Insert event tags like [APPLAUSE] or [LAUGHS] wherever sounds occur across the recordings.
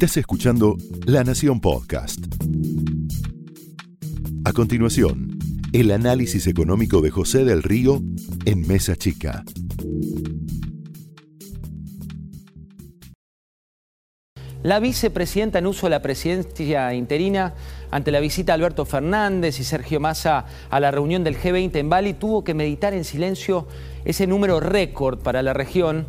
Estás escuchando La Nación Podcast. A continuación, el análisis económico de José del Río en Mesa Chica. La vicepresidenta en uso de la presidencia interina ante la visita de Alberto Fernández y Sergio Massa a la reunión del G20 en Bali tuvo que meditar en silencio ese número récord para la región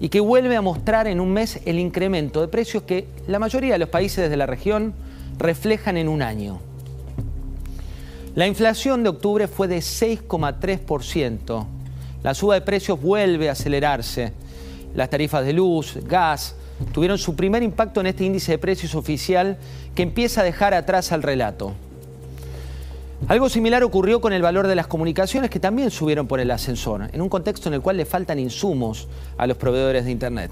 y que vuelve a mostrar en un mes el incremento de precios que la mayoría de los países de la región reflejan en un año. La inflación de octubre fue de 6,3%. La suba de precios vuelve a acelerarse. Las tarifas de luz, gas, tuvieron su primer impacto en este índice de precios oficial que empieza a dejar atrás al relato. Algo similar ocurrió con el valor de las comunicaciones que también subieron por el ascensor, en un contexto en el cual le faltan insumos a los proveedores de Internet.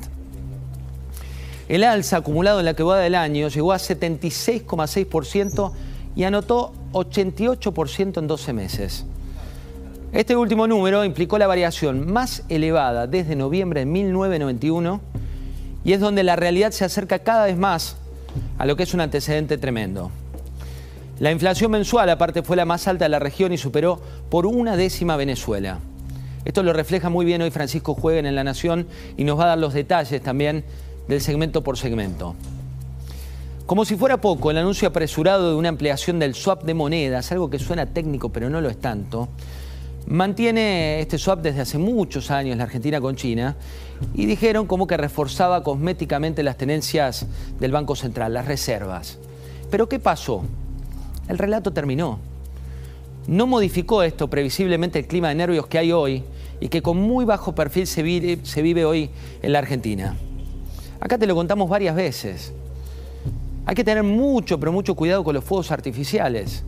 El alza acumulado en la que va del año llegó a 76,6% y anotó 88% en 12 meses. Este último número implicó la variación más elevada desde noviembre de 1991 y es donde la realidad se acerca cada vez más a lo que es un antecedente tremendo. La inflación mensual aparte fue la más alta de la región y superó por una décima Venezuela. Esto lo refleja muy bien hoy Francisco Jueguen en La Nación y nos va a dar los detalles también del segmento por segmento. Como si fuera poco, el anuncio apresurado de una ampliación del swap de monedas, algo que suena técnico pero no lo es tanto, mantiene este swap desde hace muchos años la Argentina con China y dijeron como que reforzaba cosméticamente las tenencias del Banco Central, las reservas. Pero ¿qué pasó? El relato terminó. No modificó esto previsiblemente el clima de nervios que hay hoy y que con muy bajo perfil se vive, hoy en la Argentina. Acá te lo contamos varias veces. Hay que tener mucho, pero mucho cuidado con los fuegos artificiales.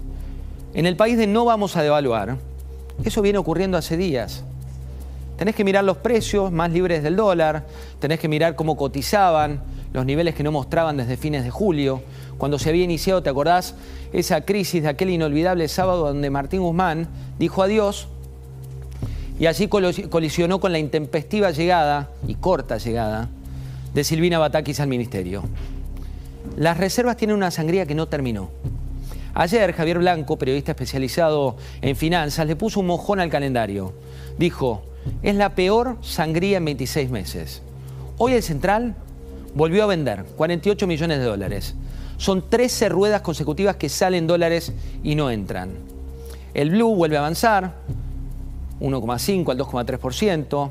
En el país de no vamos a devaluar, eso viene ocurriendo hace días. Tenés que mirar los precios más libres del dólar, tenés que mirar cómo cotizaban, los niveles que no mostraban desde fines de julio, cuando se había iniciado, ¿te acordás? Esa crisis de aquel inolvidable sábado donde Martín Guzmán dijo adiós y allí colisionó con la intempestiva llegada y corta llegada de Silvina Batakis al ministerio. Las reservas tienen una sangría que no terminó. Ayer Javier Blanco, periodista especializado en finanzas, le puso un mojón al calendario. Dijo, es la peor sangría en 26 meses. Hoy el Central volvió a vender 48 millones de dólares. Son 13 ruedas consecutivas que salen dólares y no entran. El blue vuelve a avanzar, 1,5 al 2,3%.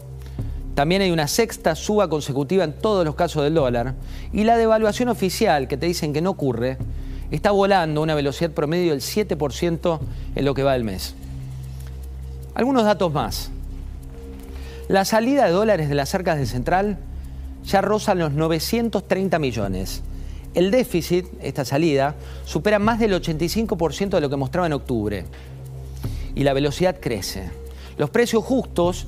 También hay una sexta suba consecutiva en todos los casos del dólar. Y la devaluación oficial, que te dicen que no ocurre, está volando a una velocidad promedio del 7% en lo que va del mes. Algunos datos más. La salida de dólares de las arcas del central ya rozan los 930 millones. El déficit, esta salida, supera más del 85% de lo que mostraba en octubre. Y la velocidad crece. Los precios justos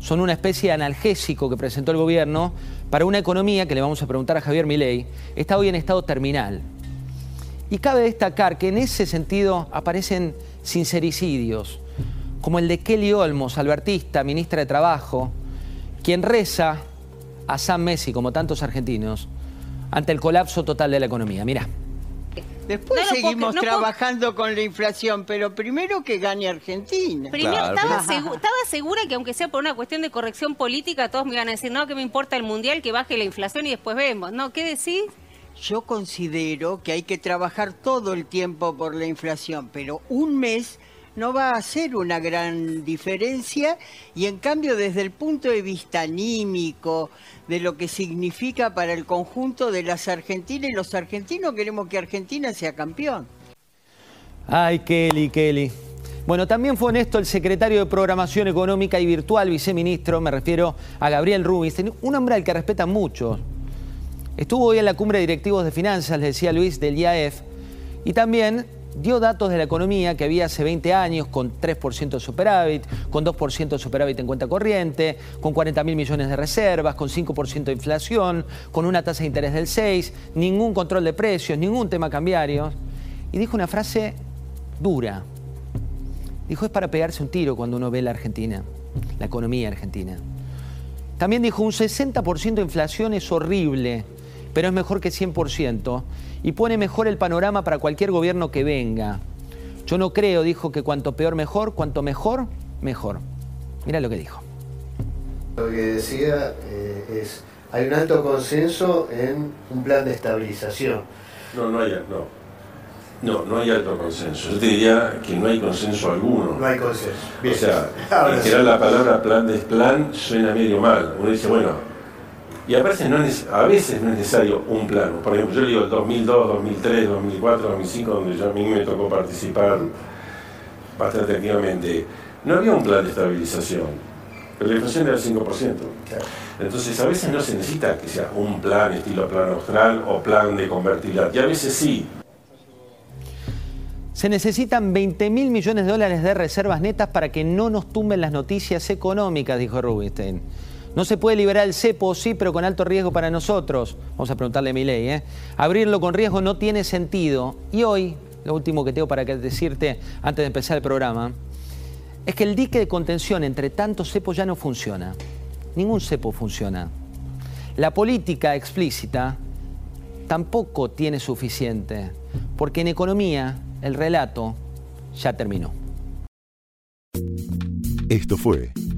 son una especie de analgésico que presentó el gobierno para una economía que le vamos a preguntar a Javier Milei, está hoy en estado terminal. Y cabe destacar que en ese sentido aparecen sincericidios, como el de Kelly Olmos, albertista, ministra de Trabajo, quien reza a San Messi, como tantos argentinos, ante el colapso total de la economía. Mira. Después seguimos trabajando con la inflación, pero primero que gane Argentina. Primero, estaba, segura que aunque sea por una cuestión de corrección política, todos me iban a decir, no, que me importa el mundial, que baje la inflación y después vemos. ¿No? ¿Qué decís? Yo considero que hay que trabajar todo el tiempo por la inflación, pero un mes no va a hacer una gran diferencia y en cambio desde el punto de vista anímico, de lo que significa para el conjunto de las Argentinas y los argentinos queremos que Argentina sea campeón. Ay, Kelly, Kelly. Bueno, también fue honesto el secretario de Programación Económica y Virtual, viceministro, me refiero a Gabriel Rubinstein, un hombre al que respetan mucho, Estuvo hoy en la cumbre de directivos de finanzas, le decía Luis, del IAF, y también dio datos de la economía que había hace 20 años con 3% de superávit, con 2% de superávit en cuenta corriente, con 40 mil millones de reservas, con 5% de inflación, con una tasa de interés del 6, ningún control de precios, ningún tema cambiario. Y dijo una frase dura. Dijo, es para pegarse un tiro cuando uno ve la Argentina, la economía argentina. También dijo, un 60% de inflación es horrible pero es mejor que 100% y pone mejor el panorama para cualquier gobierno que venga. Yo no creo, dijo, que cuanto peor mejor, cuanto mejor, mejor. Mira lo que dijo. Lo que decía eh, es, hay un alto consenso en un plan de estabilización. No, no hay, no. No, no hay alto consenso. Yo te diría que no hay consenso alguno. No hay consenso. O sea, [LAUGHS] en general la palabra plan de plan suena medio mal. Uno dice, bueno, y a veces, no es, a veces no es necesario un plano. Por ejemplo, yo digo el 2002, 2003, 2004, 2005, donde yo a mí me tocó participar bastante activamente. No había un plan de estabilización pero la inflación era el 5%. Entonces, a veces no se necesita que sea un plan estilo plan austral o plan de convertibilidad, y a veces sí. Se necesitan 20 mil millones de dólares de reservas netas para que no nos tumben las noticias económicas, dijo Rubinstein. No se puede liberar el cepo, sí, pero con alto riesgo para nosotros. Vamos a preguntarle a mi ley. ¿eh? Abrirlo con riesgo no tiene sentido. Y hoy, lo último que tengo para decirte antes de empezar el programa, es que el dique de contención entre tantos cepos ya no funciona. Ningún cepo funciona. La política explícita tampoco tiene suficiente, porque en economía el relato ya terminó. Esto fue